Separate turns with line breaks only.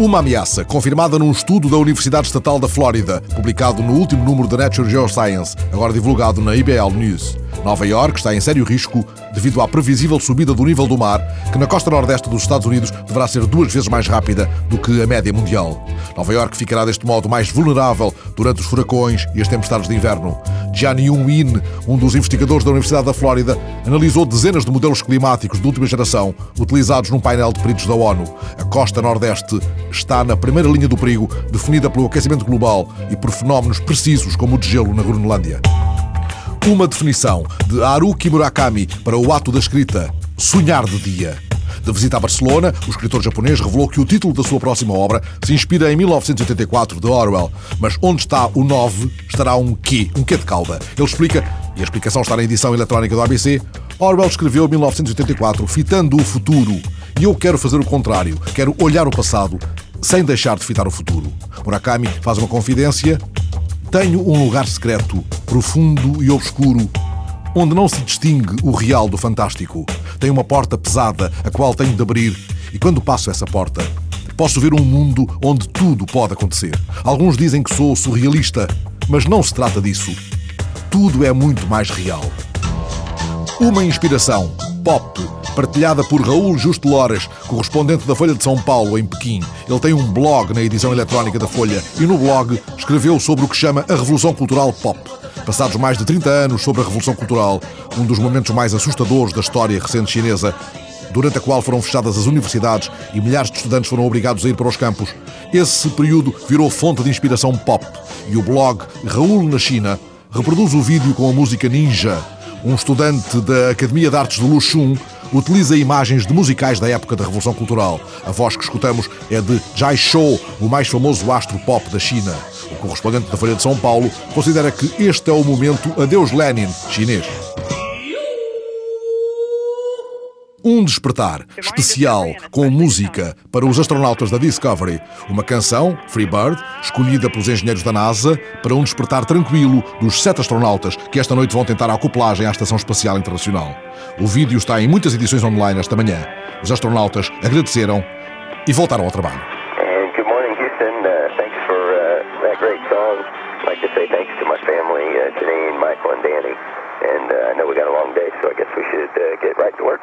Uma ameaça confirmada num estudo da Universidade Estatal da Flórida, publicado no último número da Nature Geoscience, agora divulgado na IBL News. Nova York está em sério risco devido à previsível subida do nível do mar, que na costa nordeste dos Estados Unidos deverá ser duas vezes mais rápida do que a média mundial. Nova York ficará deste modo mais vulnerável durante os furacões e as tempestades de inverno. Jian Yun-Win, um dos investigadores da Universidade da Flórida, analisou dezenas de modelos climáticos de última geração utilizados num painel de peritos da ONU. A costa nordeste está na primeira linha do perigo, definida pelo aquecimento global e por fenómenos precisos como o de gelo na Groenlândia. Uma definição de Haruki Murakami para o ato da escrita: sonhar de dia. De visita a Barcelona, o escritor japonês revelou que o título da sua próxima obra se inspira em 1984 de Orwell, mas onde está o 9 estará um quê, um quê de cauda. Ele explica, e a explicação está na edição eletrónica do ABC, Orwell escreveu 1984 fitando o futuro, e eu quero fazer o contrário, quero olhar o passado sem deixar de fitar o futuro. Murakami faz uma confidência tenho um lugar secreto, profundo e obscuro, onde não se distingue o real do fantástico. Tem uma porta pesada, a qual tenho de abrir, e quando passo essa porta, posso ver um mundo onde tudo pode acontecer. Alguns dizem que sou surrealista, mas não se trata disso. Tudo é muito mais real. Uma inspiração, pop, partilhada por Raul Justo Lores, correspondente da Folha de São Paulo, em Pequim. Ele tem um blog na edição eletrónica da Folha e no blog escreveu sobre o que chama a Revolução Cultural Pop. Passados mais de 30 anos sobre a Revolução Cultural, um dos momentos mais assustadores da história recente chinesa, durante a qual foram fechadas as universidades e milhares de estudantes foram obrigados a ir para os campos, esse período virou fonte de inspiração pop. E o blog Raul na China reproduz o vídeo com a música Ninja. Um estudante da Academia de Artes de Luxun utiliza imagens de musicais da época da Revolução Cultural. A voz que escutamos é de Jai Shou, o mais famoso astro pop da China. O correspondente da Folha de São Paulo considera que este é o momento Adeus Lenin chinês. Um despertar especial com música para os astronautas da Discovery. Uma canção, Freebird, escolhida pelos engenheiros da NASA para um despertar tranquilo dos sete astronautas que esta noite vão tentar a acoplagem à Estação Espacial Internacional. O vídeo está em muitas edições online esta manhã. Os astronautas agradeceram e voltaram ao trabalho.
Like to say thanks to my family, uh, Janine, Michael, and Danny. And uh, I know we got a long day, so I guess we should uh, get right to work.